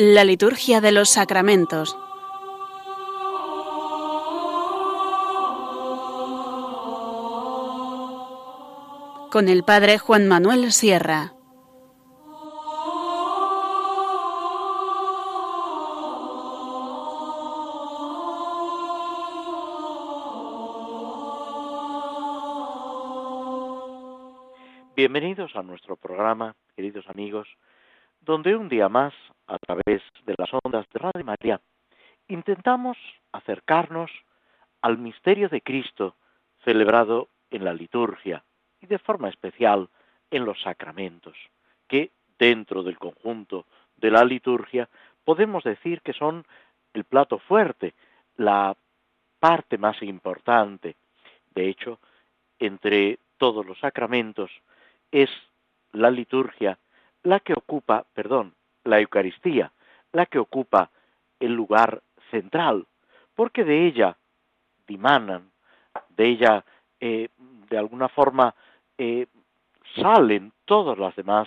La liturgia de los sacramentos. Con el Padre Juan Manuel Sierra. Bienvenidos a nuestro programa, queridos amigos, donde un día más, a través de las ondas de Radio María, intentamos acercarnos al misterio de Cristo celebrado en la liturgia y de forma especial en los sacramentos, que dentro del conjunto de la liturgia podemos decir que son el plato fuerte, la parte más importante. De hecho, entre todos los sacramentos es la liturgia la que ocupa, perdón, la Eucaristía, la que ocupa el lugar central, porque de ella dimanan, de ella eh, de alguna forma eh, salen todas las demás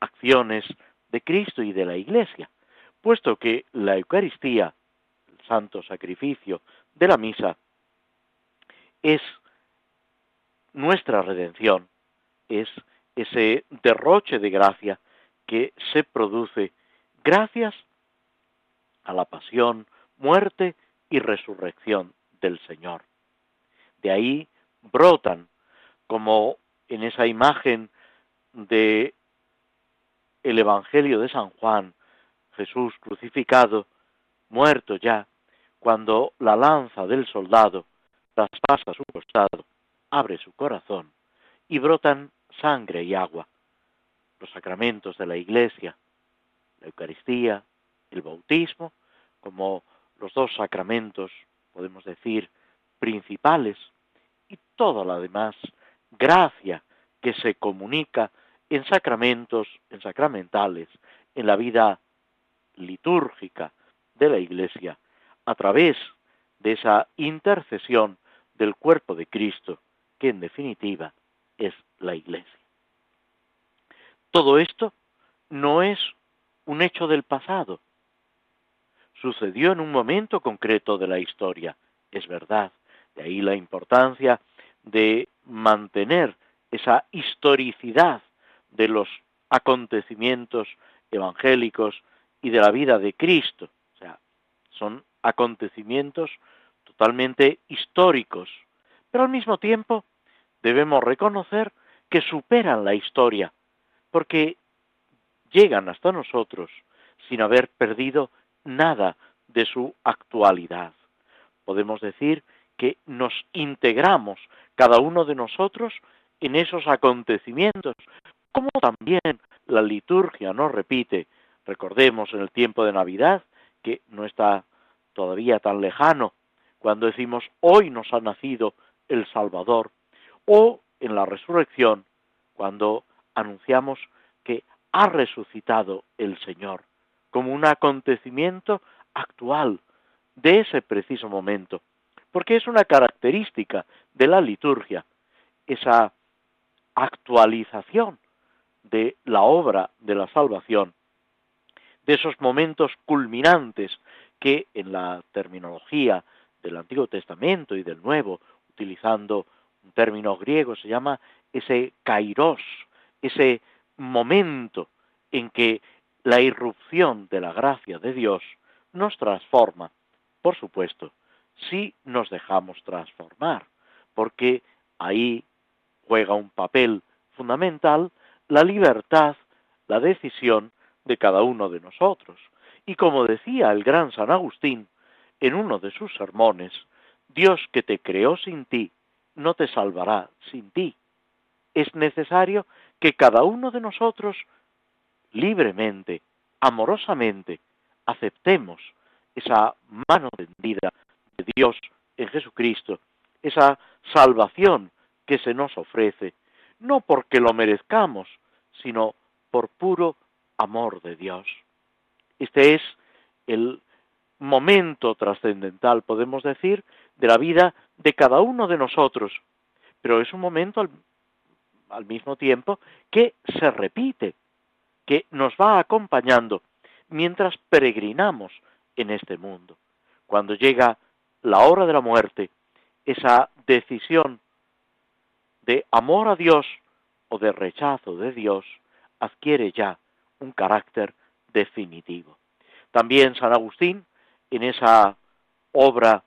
acciones de Cristo y de la Iglesia, puesto que la Eucaristía, el santo sacrificio de la misa, es nuestra redención, es ese derroche de gracia que se produce gracias a la pasión, muerte y resurrección del Señor. De ahí brotan, como en esa imagen de el Evangelio de San Juan, Jesús crucificado, muerto ya, cuando la lanza del soldado traspasa su costado, abre su corazón y brotan sangre y agua, los sacramentos de la Iglesia, la Eucaristía, el bautismo, como los dos sacramentos, podemos decir, principales, y toda la demás gracia que se comunica en sacramentos, en sacramentales, en la vida litúrgica de la Iglesia, a través de esa intercesión del cuerpo de Cristo, que en definitiva es la Iglesia. Todo esto no es un hecho del pasado. Sucedió en un momento concreto de la historia, es verdad. De ahí la importancia de mantener esa historicidad de los acontecimientos evangélicos y de la vida de Cristo. O sea, son acontecimientos totalmente históricos, pero al mismo tiempo debemos reconocer que superan la historia, porque llegan hasta nosotros sin haber perdido nada de su actualidad. Podemos decir que nos integramos cada uno de nosotros en esos acontecimientos, como también la liturgia nos repite. Recordemos en el tiempo de Navidad, que no está todavía tan lejano, cuando decimos hoy nos ha nacido el Salvador, o en la resurrección, cuando anunciamos ha resucitado el Señor, como un acontecimiento actual de ese preciso momento, porque es una característica de la liturgia, esa actualización de la obra de la salvación, de esos momentos culminantes que en la terminología del Antiguo Testamento y del Nuevo, utilizando un término griego, se llama ese kairos, ese momento en que la irrupción de la gracia de Dios nos transforma, por supuesto, si nos dejamos transformar, porque ahí juega un papel fundamental la libertad, la decisión de cada uno de nosotros. Y como decía el gran San Agustín en uno de sus sermones, Dios que te creó sin ti, no te salvará sin ti. Es necesario que cada uno de nosotros libremente, amorosamente, aceptemos esa mano tendida de Dios en Jesucristo, esa salvación que se nos ofrece, no porque lo merezcamos, sino por puro amor de Dios. Este es el momento trascendental, podemos decir, de la vida de cada uno de nosotros, pero es un momento al mismo tiempo que se repite, que nos va acompañando mientras peregrinamos en este mundo. Cuando llega la hora de la muerte, esa decisión de amor a Dios o de rechazo de Dios adquiere ya un carácter definitivo. También San Agustín, en esa obra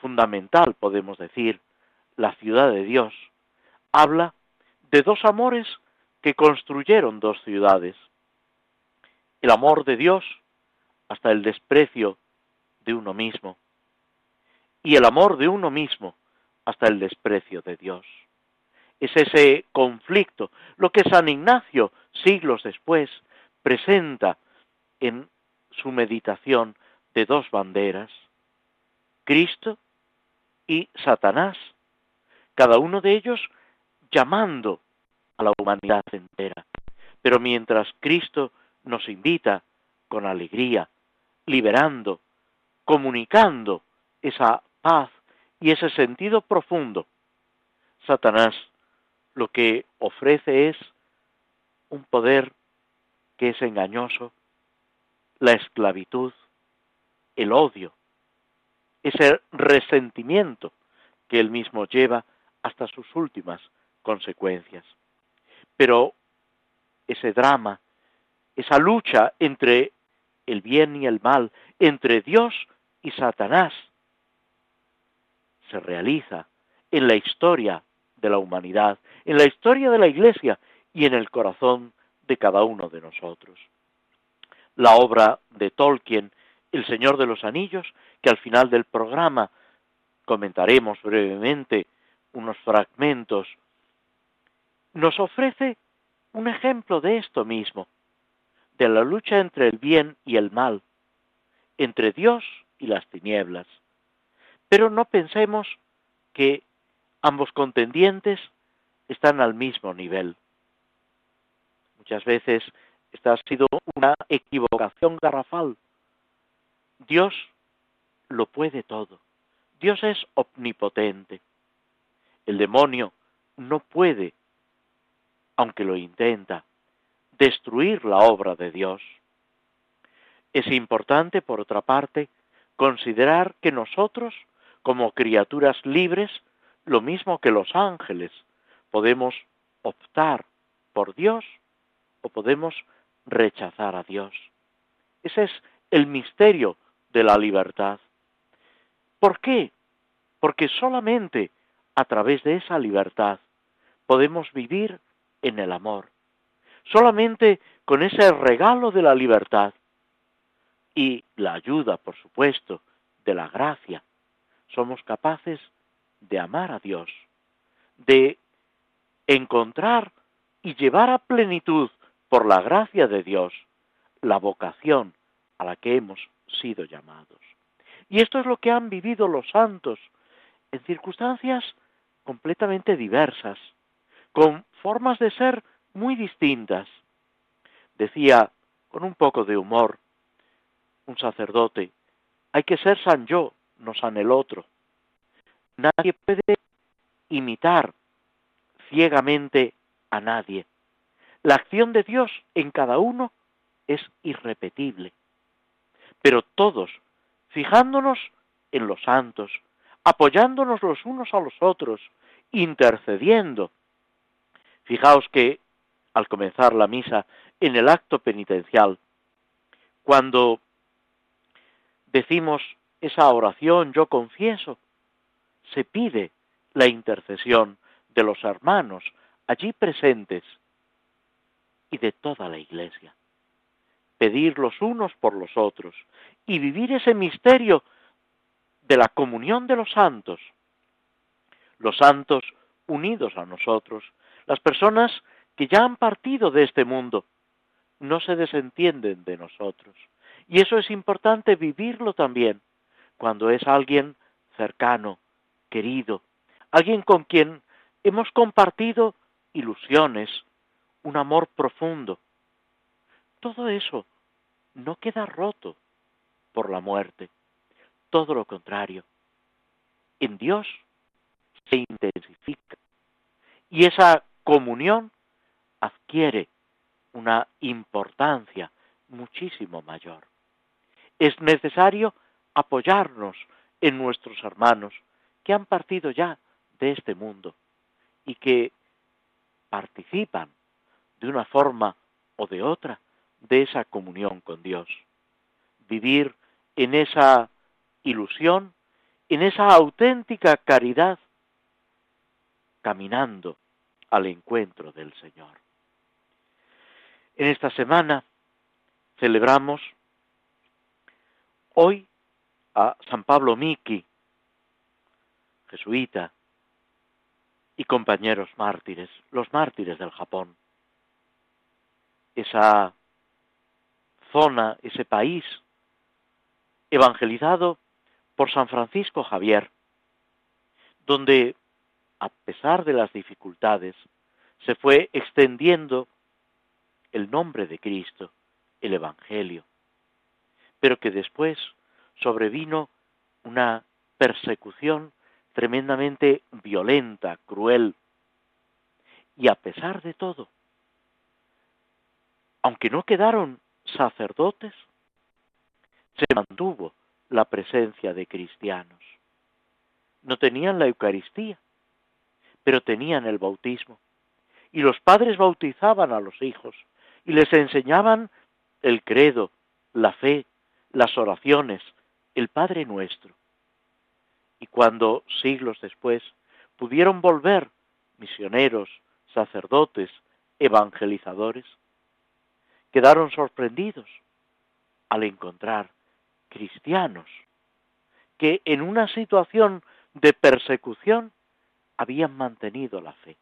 fundamental, podemos decir, La ciudad de Dios, habla de dos amores que construyeron dos ciudades. El amor de Dios hasta el desprecio de uno mismo y el amor de uno mismo hasta el desprecio de Dios. Es ese conflicto lo que San Ignacio, siglos después, presenta en su meditación de dos banderas, Cristo y Satanás, cada uno de ellos llamando a la humanidad entera. Pero mientras Cristo nos invita con alegría, liberando, comunicando esa paz y ese sentido profundo, Satanás lo que ofrece es un poder que es engañoso, la esclavitud, el odio, ese resentimiento que él mismo lleva hasta sus últimas consecuencias. Pero ese drama, esa lucha entre el bien y el mal, entre Dios y Satanás, se realiza en la historia de la humanidad, en la historia de la Iglesia y en el corazón de cada uno de nosotros. La obra de Tolkien, El Señor de los Anillos, que al final del programa comentaremos brevemente unos fragmentos, nos ofrece un ejemplo de esto mismo, de la lucha entre el bien y el mal, entre Dios y las tinieblas. Pero no pensemos que ambos contendientes están al mismo nivel. Muchas veces esta ha sido una equivocación garrafal. Dios lo puede todo. Dios es omnipotente. El demonio no puede, aunque lo intenta, destruir la obra de Dios. Es importante, por otra parte, considerar que nosotros, como criaturas libres, lo mismo que los ángeles, podemos optar por Dios o podemos rechazar a Dios. Ese es el misterio de la libertad. ¿Por qué? Porque solamente a través de esa libertad podemos vivir en el amor. Solamente con ese regalo de la libertad y la ayuda, por supuesto, de la gracia, somos capaces de amar a Dios, de encontrar y llevar a plenitud por la gracia de Dios la vocación a la que hemos sido llamados. Y esto es lo que han vivido los santos en circunstancias completamente diversas, con formas de ser muy distintas. Decía, con un poco de humor, un sacerdote, hay que ser san yo, no san el otro. Nadie puede imitar ciegamente a nadie. La acción de Dios en cada uno es irrepetible. Pero todos, fijándonos en los santos, apoyándonos los unos a los otros, intercediendo. Fijaos que al comenzar la misa, en el acto penitencial, cuando decimos esa oración, yo confieso, se pide la intercesión de los hermanos allí presentes y de toda la Iglesia. Pedir los unos por los otros y vivir ese misterio de la comunión de los santos. Los santos unidos a nosotros, las personas que ya han partido de este mundo, no se desentienden de nosotros. Y eso es importante vivirlo también cuando es alguien cercano, querido, alguien con quien hemos compartido ilusiones, un amor profundo. Todo eso no queda roto por la muerte, todo lo contrario. En Dios se intensifica y esa comunión adquiere una importancia muchísimo mayor. Es necesario apoyarnos en nuestros hermanos que han partido ya de este mundo y que participan de una forma o de otra de esa comunión con Dios. Vivir en esa ilusión, en esa auténtica caridad, caminando al encuentro del Señor. En esta semana celebramos hoy a San Pablo Miki, jesuita, y compañeros mártires, los mártires del Japón. Esa zona, ese país, evangelizado por San Francisco Javier, donde, a pesar de las dificultades, se fue extendiendo el nombre de Cristo, el Evangelio, pero que después sobrevino una persecución tremendamente violenta, cruel, y a pesar de todo, aunque no quedaron sacerdotes, se mantuvo la presencia de cristianos. No tenían la Eucaristía, pero tenían el bautismo. Y los padres bautizaban a los hijos y les enseñaban el credo, la fe, las oraciones, el Padre nuestro. Y cuando siglos después pudieron volver misioneros, sacerdotes, evangelizadores, quedaron sorprendidos al encontrar cristianos que en una situación de persecución habían mantenido la fe.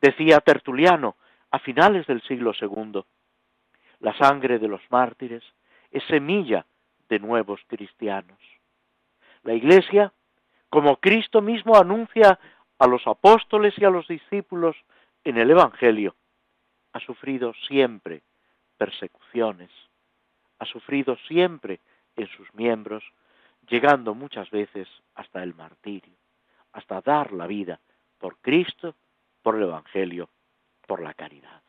Decía Tertuliano a finales del siglo II, la sangre de los mártires es semilla de nuevos cristianos. La Iglesia, como Cristo mismo anuncia a los apóstoles y a los discípulos en el Evangelio, ha sufrido siempre persecuciones, ha sufrido siempre en sus miembros, llegando muchas veces hasta el martirio, hasta dar la vida por Cristo, por el Evangelio, por la caridad.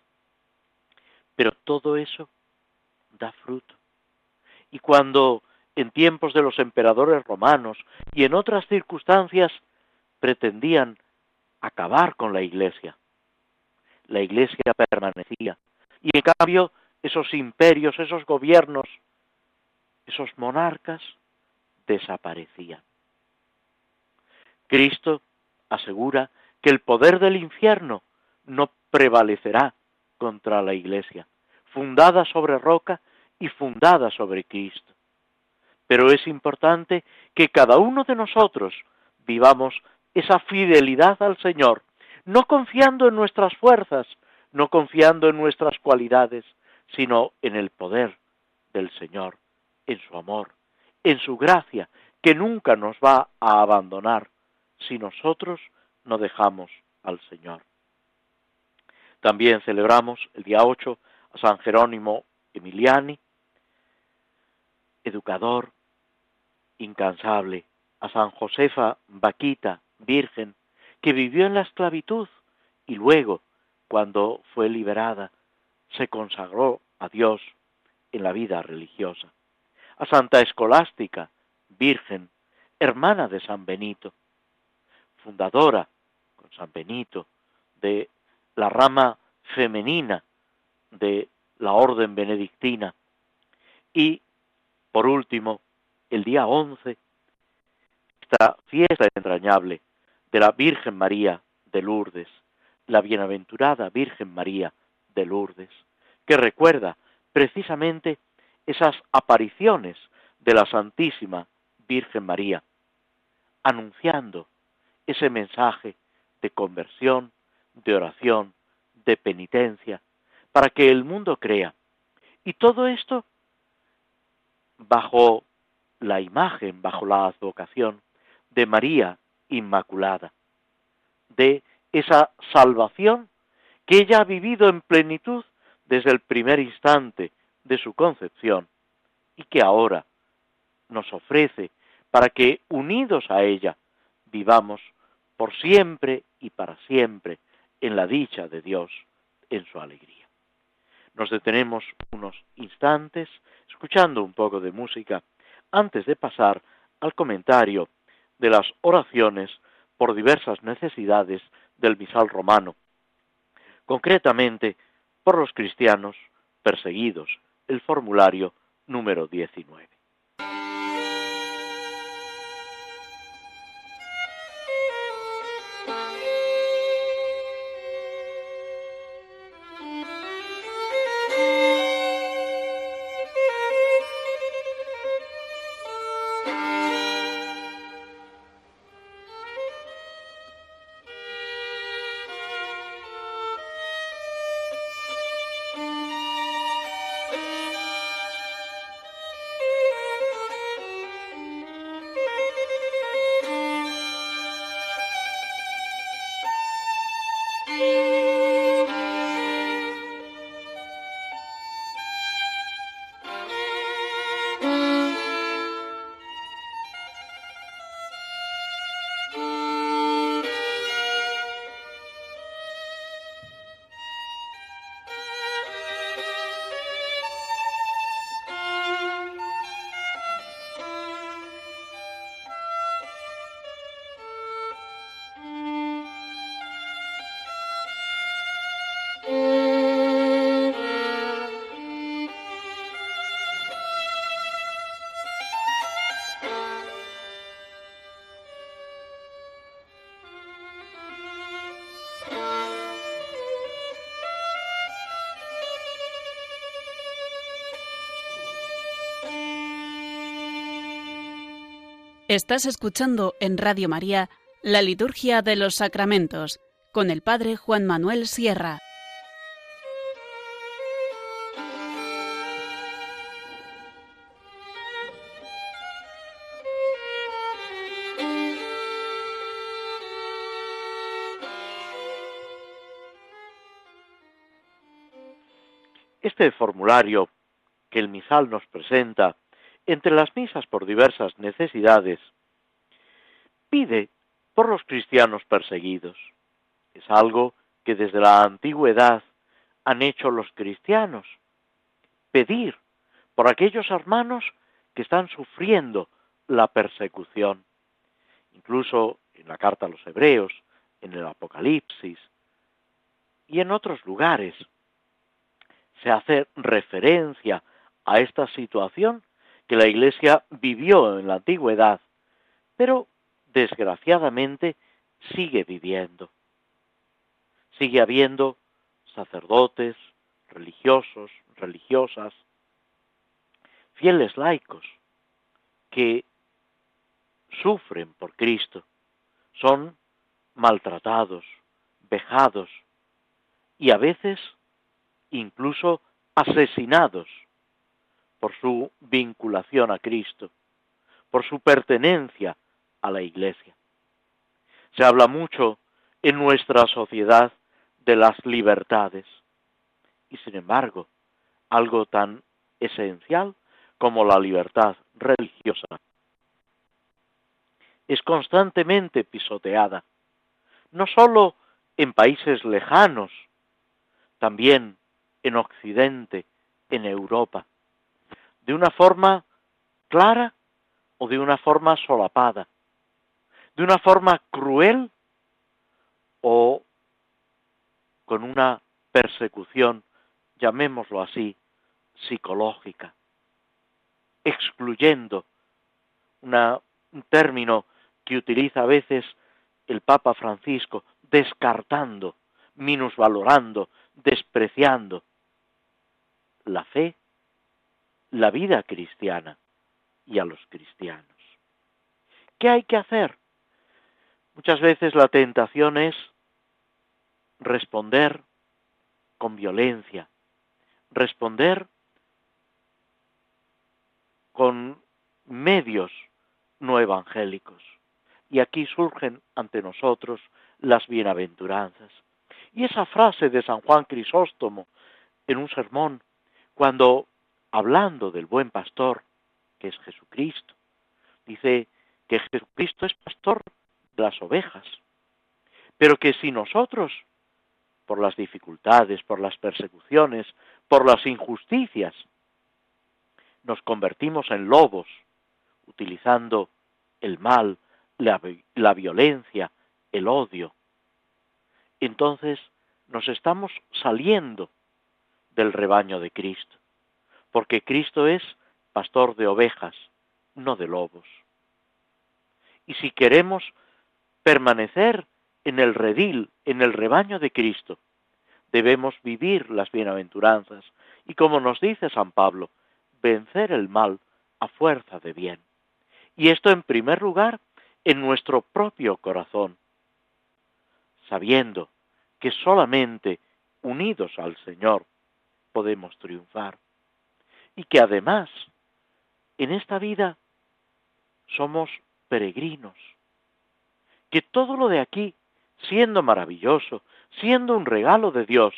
Pero todo eso da fruto. Y cuando en tiempos de los emperadores romanos y en otras circunstancias pretendían acabar con la iglesia, la iglesia permanecía. Y en cambio esos imperios, esos gobiernos, esos monarcas desaparecían. Cristo asegura que el poder del infierno no prevalecerá contra la iglesia, fundada sobre roca y fundada sobre Cristo. Pero es importante que cada uno de nosotros vivamos esa fidelidad al Señor, no confiando en nuestras fuerzas, no confiando en nuestras cualidades, sino en el poder del Señor, en su amor, en su gracia, que nunca nos va a abandonar si nosotros no dejamos al Señor. También celebramos el día 8 a San Jerónimo Emiliani, educador incansable, a San Josefa Vaquita, virgen, que vivió en la esclavitud y luego, cuando fue liberada, se consagró a Dios en la vida religiosa. A Santa Escolástica, virgen, hermana de San Benito, fundadora con San Benito de la rama femenina de la orden benedictina. Y, por último, el día 11, esta fiesta entrañable de la Virgen María de Lourdes, la bienaventurada Virgen María de Lourdes, que recuerda precisamente esas apariciones de la Santísima Virgen María, anunciando ese mensaje de conversión, de oración, de penitencia, para que el mundo crea. Y todo esto bajo la imagen, bajo la advocación de María Inmaculada, de esa salvación que ella ha vivido en plenitud desde el primer instante de su concepción y que ahora nos ofrece para que, unidos a ella, vivamos por siempre y para siempre en la dicha de Dios, en su alegría. Nos detenemos unos instantes escuchando un poco de música antes de pasar al comentario de las oraciones por diversas necesidades del misal romano, concretamente por los cristianos perseguidos, el formulario número 19. Estás escuchando en Radio María la Liturgia de los Sacramentos con el Padre Juan Manuel Sierra. Este formulario que el misal nos presenta entre las misas por diversas necesidades, pide por los cristianos perseguidos. Es algo que desde la antigüedad han hecho los cristianos. Pedir por aquellos hermanos que están sufriendo la persecución. Incluso en la carta a los hebreos, en el Apocalipsis y en otros lugares se hace referencia a esta situación que la Iglesia vivió en la antigüedad, pero desgraciadamente sigue viviendo. Sigue habiendo sacerdotes, religiosos, religiosas, fieles laicos, que sufren por Cristo, son maltratados, vejados y a veces incluso asesinados por su vinculación a Cristo, por su pertenencia a la Iglesia. Se habla mucho en nuestra sociedad de las libertades y sin embargo algo tan esencial como la libertad religiosa es constantemente pisoteada, no sólo en países lejanos, también en Occidente, en Europa de una forma clara o de una forma solapada, de una forma cruel o con una persecución, llamémoslo así, psicológica, excluyendo un término que utiliza a veces el Papa Francisco, descartando, minusvalorando, despreciando la fe la vida cristiana y a los cristianos. ¿Qué hay que hacer? Muchas veces la tentación es responder con violencia, responder con medios no evangélicos. Y aquí surgen ante nosotros las bienaventuranzas. Y esa frase de San Juan Crisóstomo en un sermón, cuando hablando del buen pastor, que es Jesucristo. Dice que Jesucristo es pastor de las ovejas, pero que si nosotros por las dificultades, por las persecuciones, por las injusticias, nos convertimos en lobos, utilizando el mal, la, violencia, el odio. Entonces nos estamos saliendo del rebaño de Cristo, porque Cristo es pastor de ovejas, no de lobos. Y si queremos permanecer en el redil, en el rebaño de Cristo, debemos vivir las bienaventuranzas y como nos dice San Pablo, vencer el mal a fuerza de bien. Y esto en primer lugar en nuestro propio corazón, sabiendo que solamente unidos al Señor podemos triunfar. Y que además, en esta vida somos peregrinos. Que todo lo de aquí, siendo maravilloso, siendo un regalo de Dios,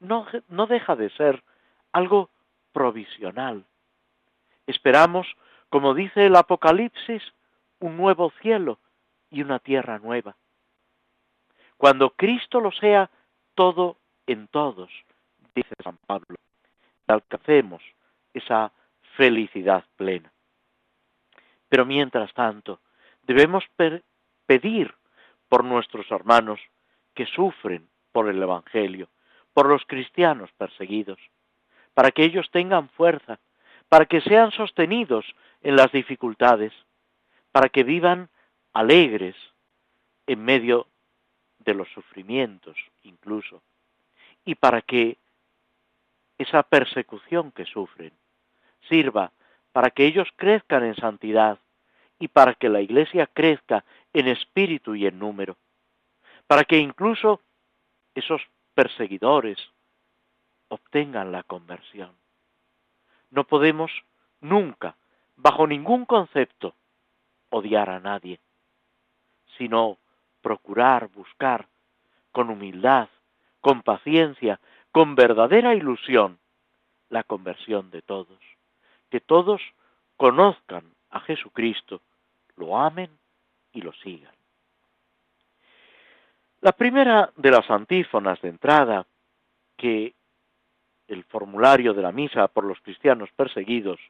no, no deja de ser algo provisional. Esperamos, como dice el Apocalipsis, un nuevo cielo y una tierra nueva. Cuando Cristo lo sea todo en todos, dice San Pablo, esa felicidad plena. Pero mientras tanto, debemos pedir por nuestros hermanos que sufren por el Evangelio, por los cristianos perseguidos, para que ellos tengan fuerza, para que sean sostenidos en las dificultades, para que vivan alegres en medio de los sufrimientos incluso, y para que esa persecución que sufren sirva para que ellos crezcan en santidad y para que la Iglesia crezca en espíritu y en número, para que incluso esos perseguidores obtengan la conversión. No podemos nunca, bajo ningún concepto, odiar a nadie, sino procurar, buscar, con humildad, con paciencia, con verdadera ilusión, la conversión de todos. Que todos conozcan a Jesucristo, lo amen y lo sigan. La primera de las antífonas de entrada que el formulario de la misa por los cristianos perseguidos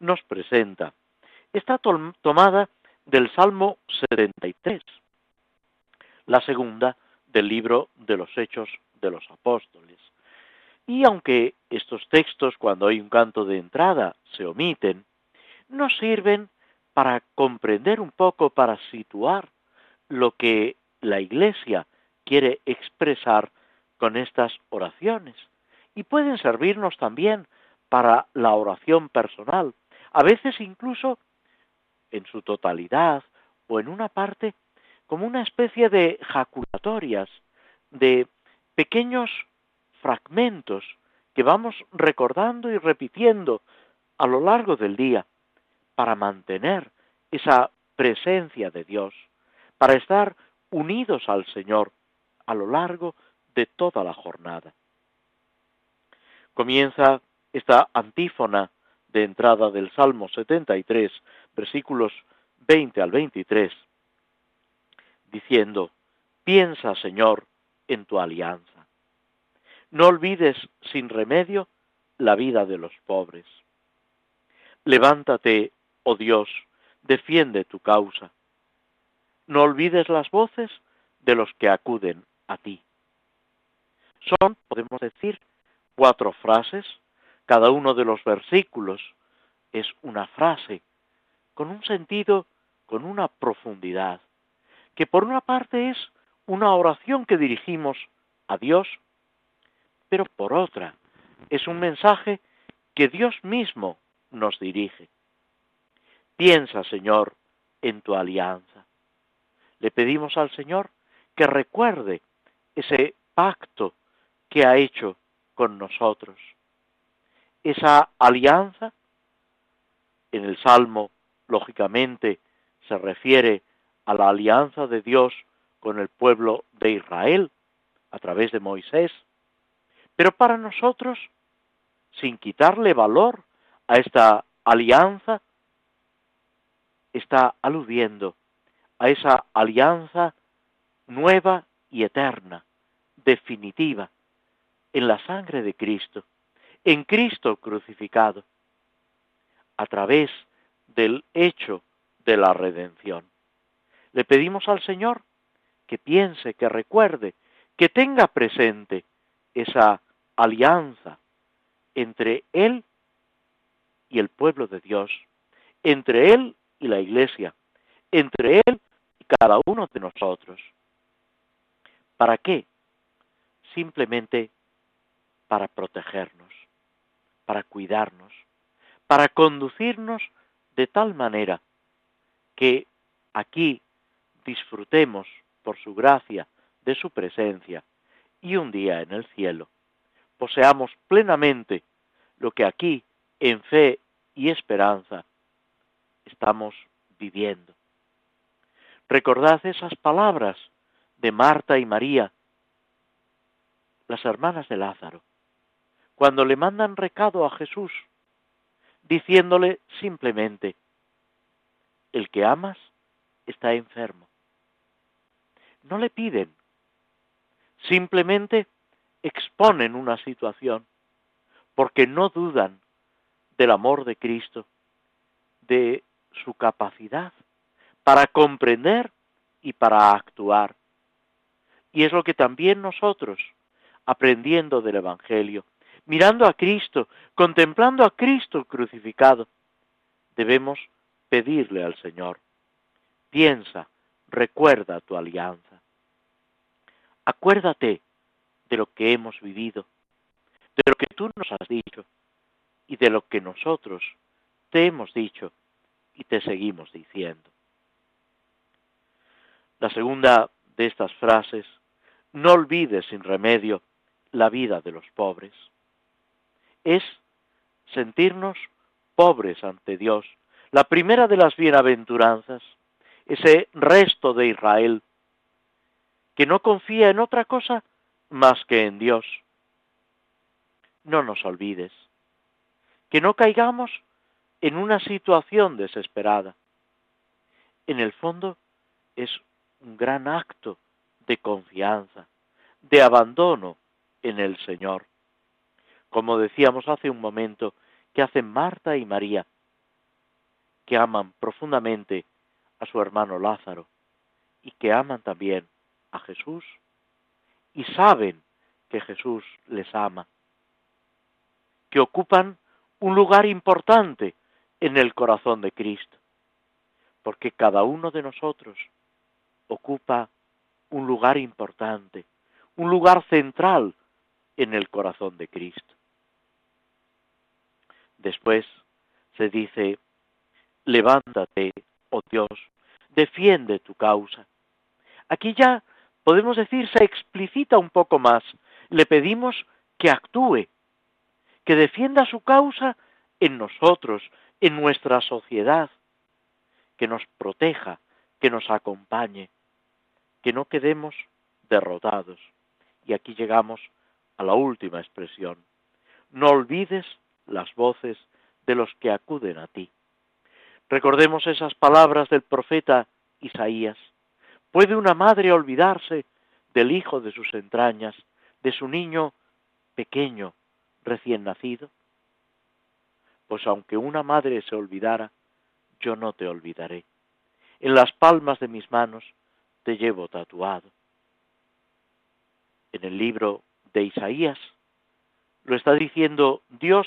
nos presenta está tomada del Salmo 73, la segunda del libro de los Hechos de los Apóstoles. Y aunque estos textos, cuando hay un canto de entrada, se omiten, nos sirven para comprender un poco, para situar lo que la Iglesia quiere expresar con estas oraciones. Y pueden servirnos también para la oración personal, a veces incluso en su totalidad o en una parte como una especie de jaculatorias, de pequeños fragmentos que vamos recordando y repitiendo a lo largo del día para mantener esa presencia de Dios, para estar unidos al Señor a lo largo de toda la jornada. Comienza esta antífona de entrada del Salmo 73, versículos 20 al 23, diciendo, piensa, Señor, en tu alianza. No olvides sin remedio la vida de los pobres. Levántate, oh Dios, defiende tu causa. No olvides las voces de los que acuden a ti. Son, podemos decir, cuatro frases cada uno de los versículos es una frase con un sentido, con una profundidad, que por una parte es una oración que dirigimos a Dios, pero por otra es un mensaje que Dios mismo nos dirige. Piensa, Señor, en tu alianza. Le pedimos al Señor que recuerde ese pacto que ha hecho con nosotros esa alianza. En el Salmo, lógicamente, se refiere a la alianza de Dios con el pueblo de Israel a través de Moisés. Pero para nosotros, sin quitarle valor a esta alianza, está aludiendo a esa alianza nueva y eterna definitiva en la sangre de Cristo, en Cristo crucificado, a través del hecho de la redención. Le pedimos al Señor que piense, que recuerde, que tenga presente esa alianza entre Él y el pueblo de Dios, entre Él y la Iglesia, entre Él y cada uno de nosotros. ¿Para qué? Simplemente para protegernos, para cuidarnos, para conducirnos de tal manera que aquí disfrutemos por su gracia de su presencia y un día en el cielo poseamos plenamente lo que aquí en fe y esperanza estamos viviendo. Recordad esas palabras de Marta y María, las hermanas de Lázaro, cuando le mandan recado a Jesús, diciéndole simplemente, el que amas está enfermo. No le piden, simplemente exponen una situación, porque no dudan del amor de Cristo, de su capacidad para comprender y para actuar. Y es lo que también nosotros, aprendiendo del Evangelio, mirando a Cristo, contemplando a Cristo crucificado, debemos pedirle al Señor. Piensa, recuerda tu alianza. Acuérdate de lo que hemos vivido, de lo que tú nos has dicho y de lo que nosotros te hemos dicho y te seguimos diciendo. La segunda de estas frases, no olvides sin remedio la vida de los pobres, es sentirnos pobres ante Dios. La primera de las bienaventuranzas, ese resto de Israel, que no confía en otra cosa más que en Dios. No nos olvides, que no caigamos en una situación desesperada. En el fondo es un gran acto de confianza, de abandono en el Señor. Como decíamos hace un momento, que hacen Marta y María, que aman profundamente a su hermano Lázaro y que aman también a Jesús y saben que Jesús les ama, que ocupan un lugar importante en el corazón de Cristo, porque cada uno de nosotros ocupa un lugar importante, un lugar central en el corazón de Cristo. Después se dice, levántate, oh Dios, defiende tu causa. Aquí ya podemos decir, se explicita un poco más. Le pedimos que actúe, que defienda su causa en nosotros, en nuestra sociedad, que nos proteja, que nos acompañe, que no quedemos derrotados. Y aquí llegamos a la última expresión. No olvides las voces de los que acuden a ti. Recordemos esas palabras del profeta Isaías. ¿Puede una madre olvidarse del hijo de sus entrañas, de su niño pequeño, recién nacido? Pues aunque una madre se olvidara, yo no te olvidaré. En las palmas de mis manos te llevo tatuado. En el libro de Isaías lo está diciendo Dios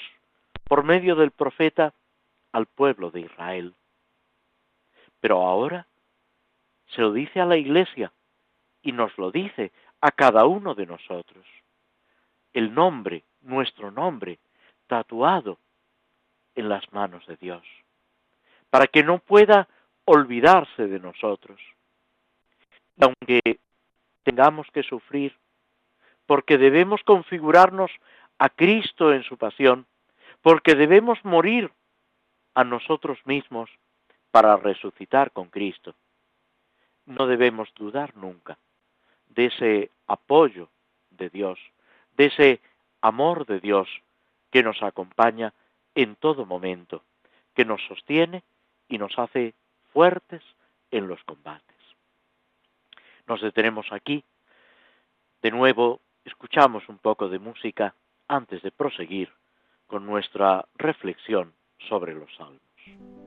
por medio del profeta al pueblo de Israel. Pero ahora se lo dice a la iglesia y nos lo dice a cada uno de nosotros. El nombre, nuestro nombre, tatuado en las manos de Dios, para que no pueda olvidarse de nosotros. Y aunque tengamos que sufrir, porque debemos configurarnos a Cristo en su pasión, porque debemos morir a nosotros mismos para resucitar con Cristo. No debemos dudar nunca de ese apoyo de Dios, de ese amor de Dios que nos acompaña en todo momento, que nos sostiene y nos hace fuertes en los combates. Nos detenemos aquí, de nuevo escuchamos un poco de música antes de proseguir con nuestra reflexión sobre los salmos.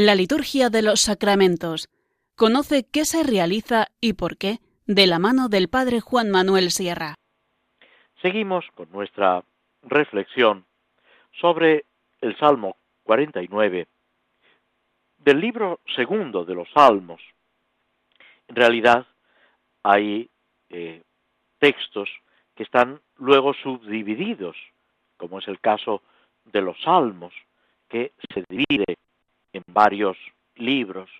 La liturgia de los sacramentos. Conoce qué se realiza y por qué de la mano del Padre Juan Manuel Sierra. Seguimos con nuestra reflexión sobre el Salmo 49 del libro segundo de los Salmos. En realidad hay eh, textos que están luego subdivididos, como es el caso de los Salmos, que se divide en varios libros.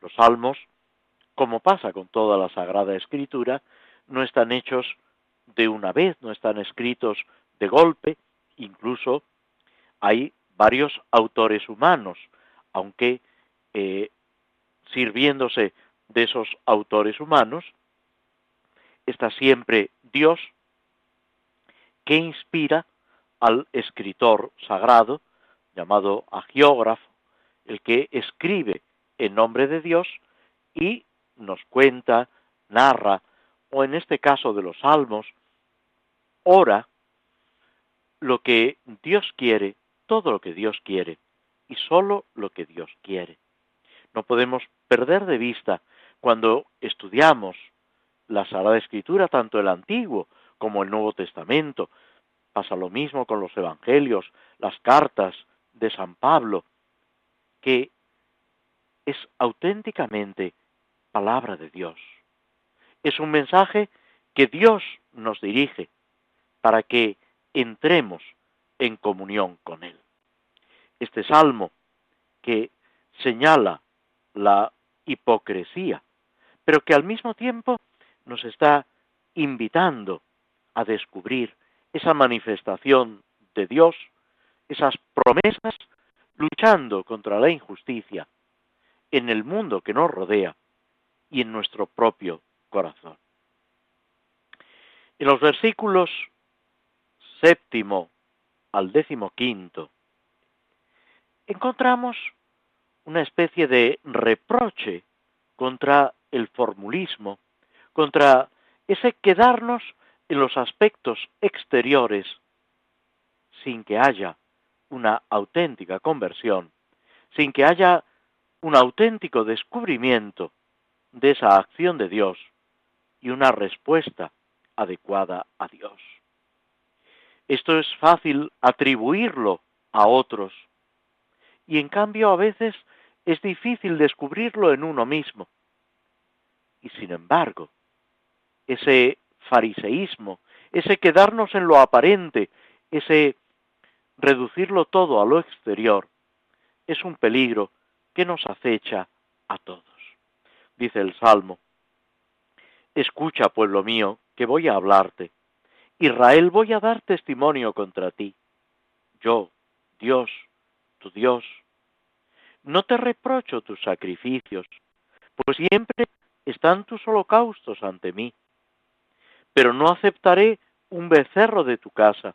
Los salmos, como pasa con toda la Sagrada Escritura, no están hechos de una vez, no están escritos de golpe, incluso hay varios autores humanos, aunque eh, sirviéndose de esos autores humanos, está siempre Dios que inspira al escritor sagrado, llamado agiógrafo, el que escribe en nombre de Dios y nos cuenta, narra, o en este caso de los salmos, ora lo que Dios quiere, todo lo que Dios quiere, y solo lo que Dios quiere. No podemos perder de vista cuando estudiamos la Sagrada Escritura, tanto el Antiguo como el Nuevo Testamento. Pasa lo mismo con los Evangelios, las cartas de San Pablo, que es auténticamente palabra de Dios. Es un mensaje que Dios nos dirige para que entremos en comunión con Él. Este salmo que señala la hipocresía, pero que al mismo tiempo nos está invitando a descubrir esa manifestación de Dios, esas promesas luchando contra la injusticia en el mundo que nos rodea y en nuestro propio corazón. En los versículos séptimo al décimo quinto encontramos una especie de reproche contra el formulismo, contra ese quedarnos en los aspectos exteriores sin que haya una auténtica conversión, sin que haya un auténtico descubrimiento de esa acción de Dios y una respuesta adecuada a Dios. Esto es fácil atribuirlo a otros y en cambio a veces es difícil descubrirlo en uno mismo. Y sin embargo, ese fariseísmo, ese quedarnos en lo aparente, ese reducirlo todo a lo exterior, es un peligro que nos acecha a todos. Dice el Salmo, Escucha, pueblo mío, que voy a hablarte. Israel, voy a dar testimonio contra ti. Yo, Dios, tu Dios, no te reprocho tus sacrificios, pues siempre están tus holocaustos ante mí. Pero no aceptaré un becerro de tu casa,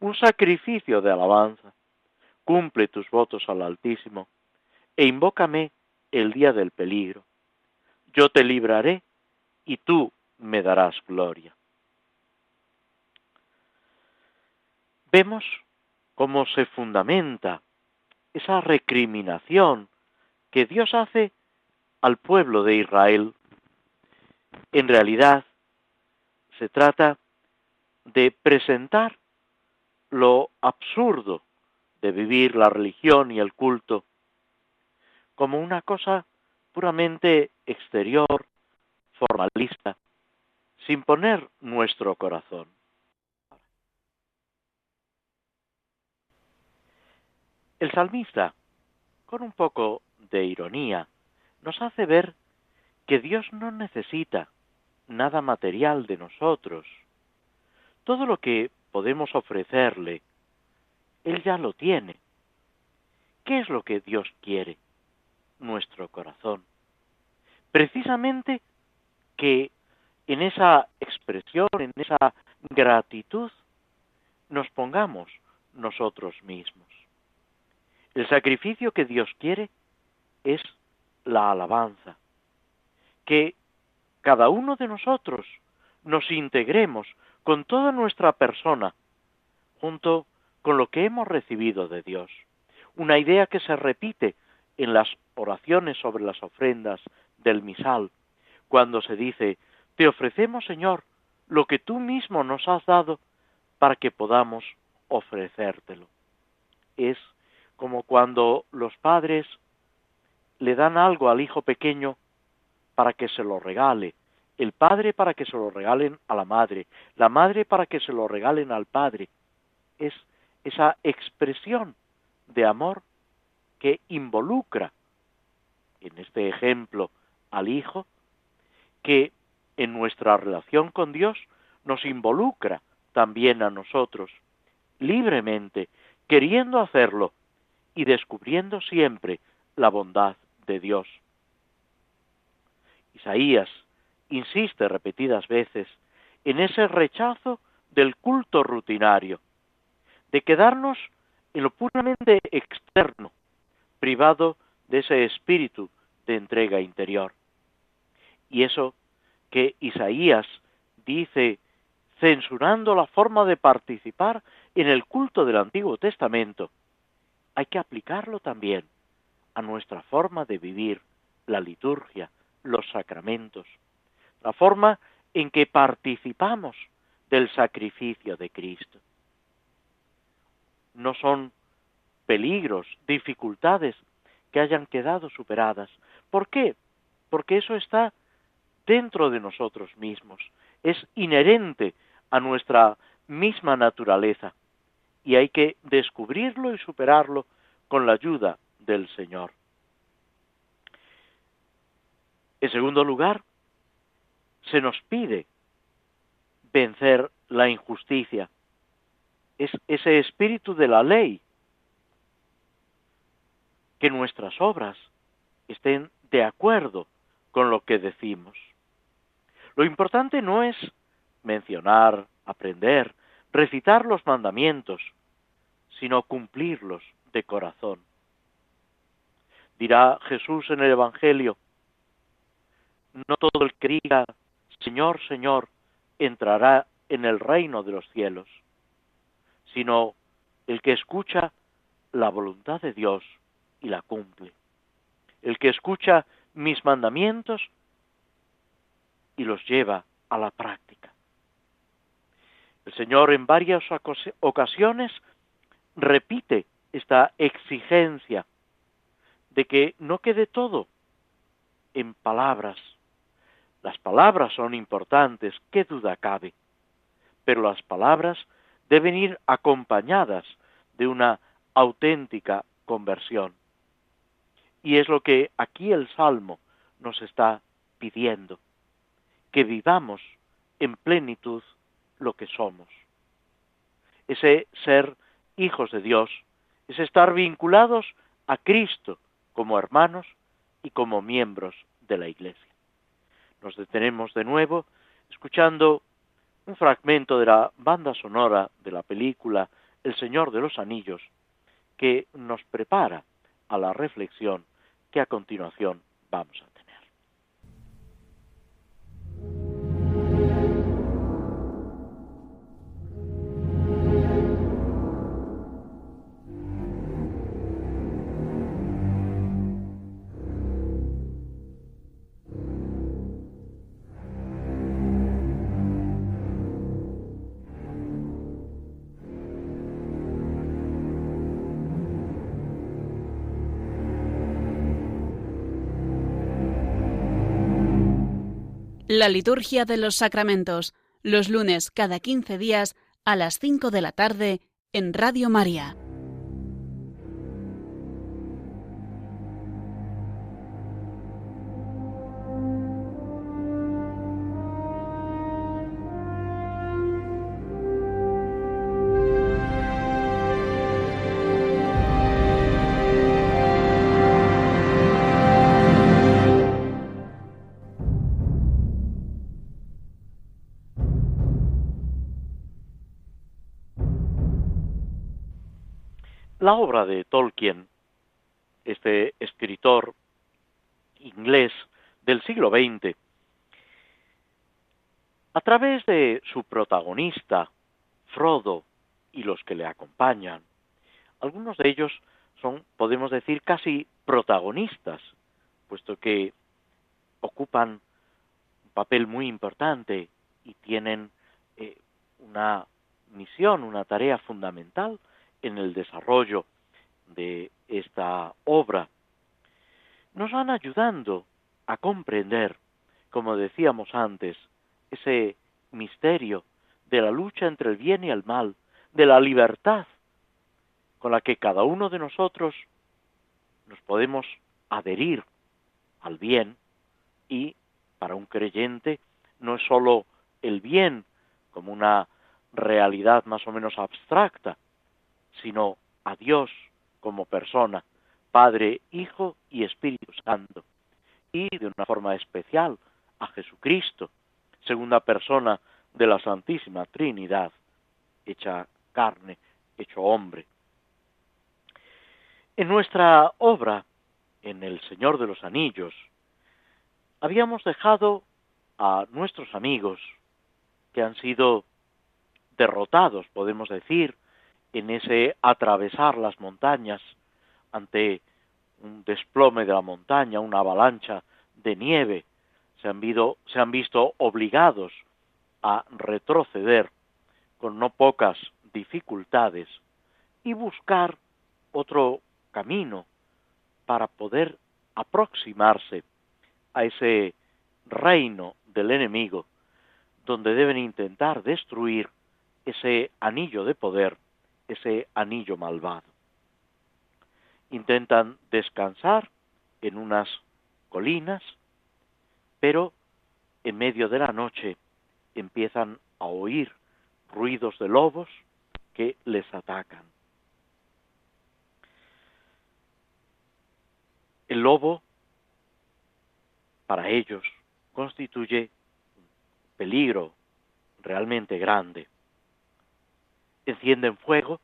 un sacrificio de alabanza. Cumple tus votos al Altísimo e invócame el día del peligro. Yo te libraré y tú me darás gloria. Vemos cómo se fundamenta esa recriminación que Dios hace al pueblo de Israel. En realidad, se trata de presentar lo absurdo de vivir la religión y el culto como una cosa puramente exterior, formalista, sin poner nuestro corazón. El salmista, con un poco de ironía, nos hace ver que Dios no necesita nada material de nosotros. Todo lo que podemos ofrecerle, Él ya lo tiene. ¿Qué es lo que Dios quiere? Nuestro corazón. Precisamente que en esa expresión, en esa gratitud, nos pongamos nosotros mismos. El sacrificio que Dios quiere es la alabanza, que cada uno de nosotros nos integremos con toda nuestra persona junto con lo que hemos recibido de Dios. Una idea que se repite en las oraciones sobre las ofrendas del misal, cuando se dice, te ofrecemos, Señor, lo que tú mismo nos has dado para que podamos ofrecértelo. Es como cuando los padres le dan algo al hijo pequeño para que se lo regale, el padre para que se lo regalen a la madre, la madre para que se lo regalen al padre. Es esa expresión de amor que involucra, en este ejemplo, al hijo, que en nuestra relación con Dios nos involucra también a nosotros, libremente, queriendo hacerlo y descubriendo siempre la bondad de Dios. Isaías insiste repetidas veces en ese rechazo del culto rutinario, de quedarnos en lo puramente externo, privado de ese espíritu de entrega interior. Y eso que Isaías dice censurando la forma de participar en el culto del Antiguo Testamento, hay que aplicarlo también a nuestra forma de vivir la liturgia, los sacramentos, la forma en que participamos del sacrificio de Cristo. No son peligros, dificultades que hayan quedado superadas. ¿Por qué? Porque eso está dentro de nosotros mismos, es inherente a nuestra misma naturaleza y hay que descubrirlo y superarlo con la ayuda del Señor. En segundo lugar, se nos pide vencer la injusticia. Es ese espíritu de la ley, que nuestras obras estén de acuerdo con lo que decimos. Lo importante no es mencionar, aprender, recitar los mandamientos, sino cumplirlos de corazón. Dirá Jesús en el Evangelio, no todo el que Señor, Señor, entrará en el reino de los cielos, sino el que escucha la voluntad de Dios y la cumple. El que escucha mis mandamientos y los lleva a la práctica. El Señor en varias ocasiones repite esta exigencia de que no quede todo en palabras. Las palabras son importantes, qué duda cabe, pero las palabras deben ir acompañadas de una auténtica conversión. Y es lo que aquí el Salmo nos está pidiendo, que vivamos en plenitud lo que somos. Ese ser hijos de Dios es estar vinculados a Cristo como hermanos y como miembros de la Iglesia. Nos detenemos de nuevo escuchando un fragmento de la banda sonora de la película El Señor de los Anillos que nos prepara a la reflexión que a continuación vamos a La liturgia de los sacramentos, los lunes cada 15 días a las 5 de la tarde en Radio María. La obra de Tolkien, este escritor inglés del siglo XX, a través de su protagonista, Frodo, y los que le acompañan, algunos de ellos son, podemos decir, casi protagonistas, puesto que ocupan un papel muy importante y tienen eh, una misión, una tarea fundamental en el desarrollo de esta obra, nos van ayudando a comprender, como decíamos antes, ese misterio de la lucha entre el bien y el mal, de la libertad con la que cada uno de nosotros nos podemos adherir al bien y para un creyente no es sólo el bien como una realidad más o menos abstracta, sino a Dios como persona, Padre, Hijo y Espíritu Santo, y de una forma especial a Jesucristo, segunda persona de la Santísima Trinidad, hecha carne, hecho hombre. En nuestra obra, en El Señor de los Anillos, habíamos dejado a nuestros amigos que han sido derrotados, podemos decir, en ese atravesar las montañas ante un desplome de la montaña, una avalancha de nieve, se han, se han visto obligados a retroceder con no pocas dificultades y buscar otro camino para poder aproximarse a ese reino del enemigo donde deben intentar destruir ese anillo de poder ese anillo malvado. Intentan descansar en unas colinas, pero en medio de la noche empiezan a oír ruidos de lobos que les atacan. El lobo, para ellos, constituye un peligro realmente grande encienden fuego,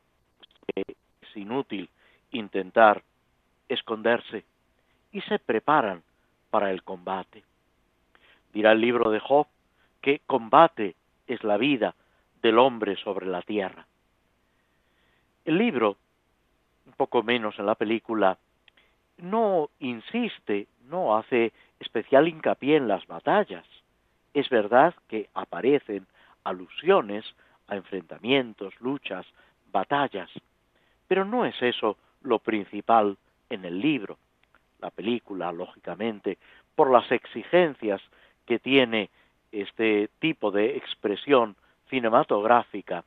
es inútil intentar esconderse y se preparan para el combate. Dirá el libro de Job que combate es la vida del hombre sobre la tierra. El libro, un poco menos en la película, no insiste, no hace especial hincapié en las batallas. Es verdad que aparecen alusiones a enfrentamientos, luchas, batallas, pero no es eso lo principal en el libro. La película, lógicamente, por las exigencias que tiene este tipo de expresión cinematográfica,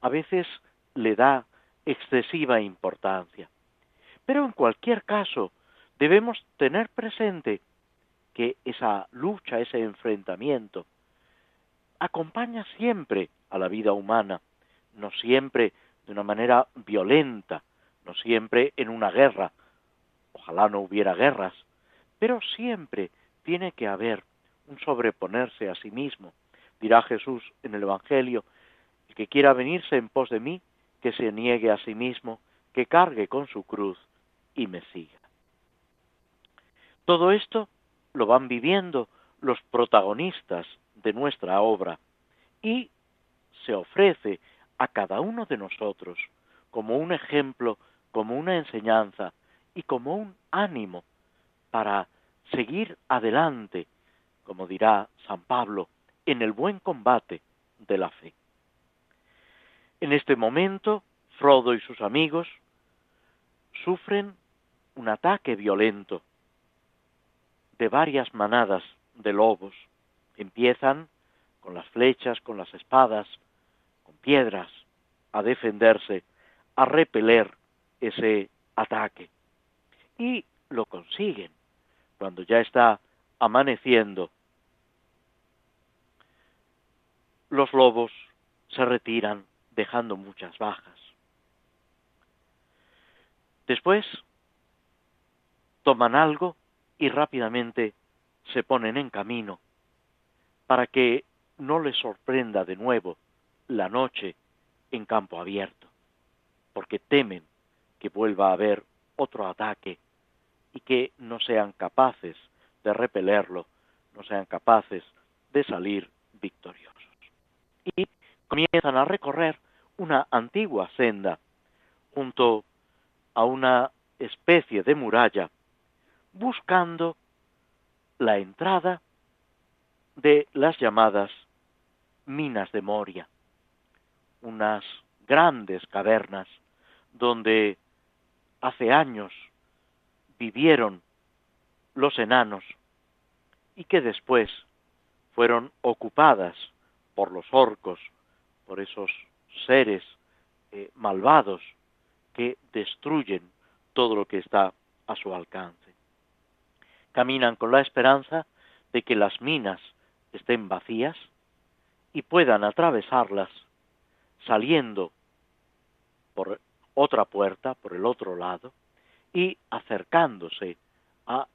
a veces le da excesiva importancia. Pero en cualquier caso, debemos tener presente que esa lucha, ese enfrentamiento, acompaña siempre a la vida humana, no siempre de una manera violenta, no siempre en una guerra, ojalá no hubiera guerras, pero siempre tiene que haber un sobreponerse a sí mismo. Dirá Jesús en el Evangelio, el que quiera venirse en pos de mí, que se niegue a sí mismo, que cargue con su cruz y me siga. Todo esto lo van viviendo los protagonistas de nuestra obra y se ofrece a cada uno de nosotros como un ejemplo, como una enseñanza y como un ánimo para seguir adelante, como dirá San Pablo, en el buen combate de la fe. En este momento, Frodo y sus amigos sufren un ataque violento de varias manadas de lobos. Empiezan con las flechas, con las espadas, piedras, a defenderse, a repeler ese ataque. Y lo consiguen. Cuando ya está amaneciendo, los lobos se retiran dejando muchas bajas. Después toman algo y rápidamente se ponen en camino para que no les sorprenda de nuevo la noche en campo abierto, porque temen que vuelva a haber otro ataque y que no sean capaces de repelerlo, no sean capaces de salir victoriosos. Y comienzan a recorrer una antigua senda junto a una especie de muralla, buscando la entrada de las llamadas minas de Moria, unas grandes cavernas donde hace años vivieron los enanos y que después fueron ocupadas por los orcos, por esos seres eh, malvados que destruyen todo lo que está a su alcance. Caminan con la esperanza de que las minas estén vacías y puedan atravesarlas saliendo por otra puerta, por el otro lado, y acercándose a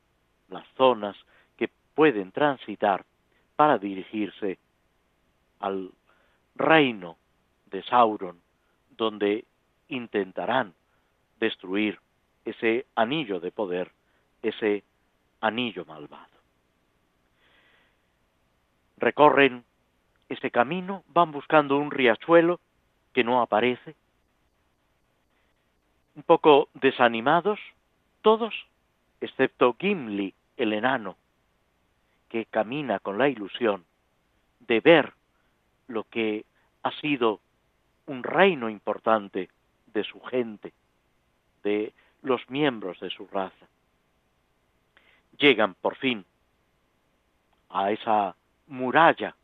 las zonas que pueden transitar para dirigirse al reino de Sauron, donde intentarán destruir ese anillo de poder, ese anillo malvado. Recorren ese camino, van buscando un riachuelo que no aparece, un poco desanimados, todos, excepto Gimli, el enano, que camina con la ilusión de ver lo que ha sido un reino importante de su gente, de los miembros de su raza. Llegan por fin a esa muralla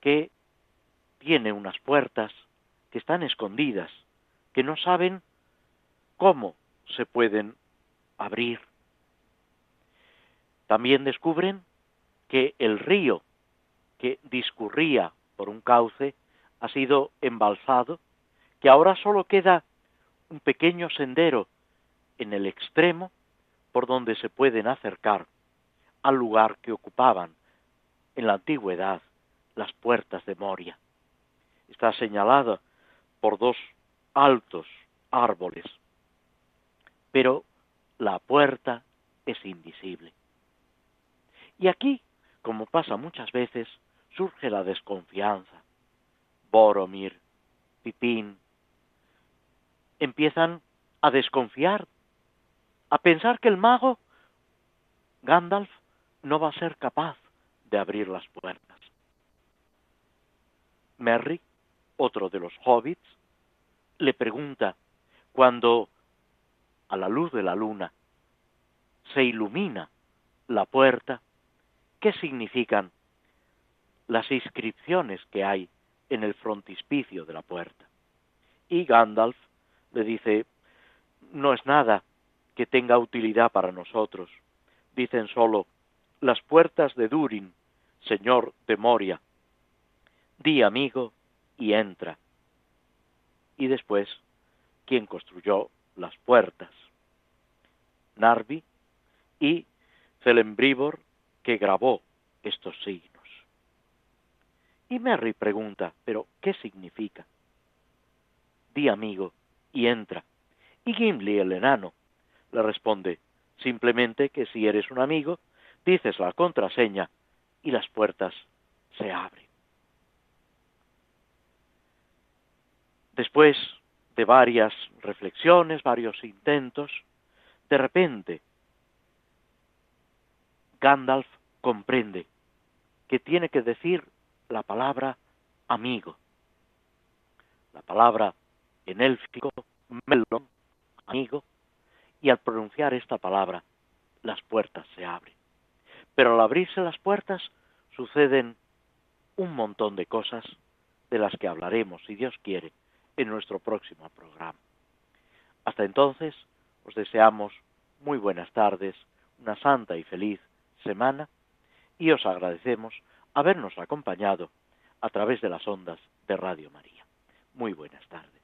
que tiene unas puertas que están escondidas, que no saben cómo se pueden abrir. También descubren que el río que discurría por un cauce ha sido embalsado, que ahora solo queda un pequeño sendero en el extremo por donde se pueden acercar al lugar que ocupaban en la antigüedad las puertas de Moria. Está señalada por dos altos árboles, pero la puerta es invisible. Y aquí, como pasa muchas veces, surge la desconfianza. Boromir, Pipín, empiezan a desconfiar, a pensar que el mago Gandalf no va a ser capaz de abrir las puertas. Merry, otro de los hobbits, le pregunta cuando a la luz de la luna se ilumina la puerta, ¿qué significan las inscripciones que hay en el frontispicio de la puerta? Y Gandalf le dice, no es nada que tenga utilidad para nosotros, dicen solo, las puertas de Durin, señor de Moria, di amigo y entra. Y después, ¿quién construyó las puertas? Narvi y Celembrivor, que grabó estos signos. Y Merry pregunta, ¿pero qué significa? Di amigo y entra. Y Gimli, el enano, le responde, simplemente que si eres un amigo, dices la contraseña y las puertas se abren. Después de varias reflexiones, varios intentos, de repente Gandalf comprende que tiene que decir la palabra amigo. La palabra en élfico, melon, amigo, y al pronunciar esta palabra, las puertas se abren. Pero al abrirse las puertas suceden un montón de cosas de las que hablaremos, si Dios quiere, en nuestro próximo programa. Hasta entonces, os deseamos muy buenas tardes, una santa y feliz semana y os agradecemos habernos acompañado a través de las ondas de Radio María. Muy buenas tardes.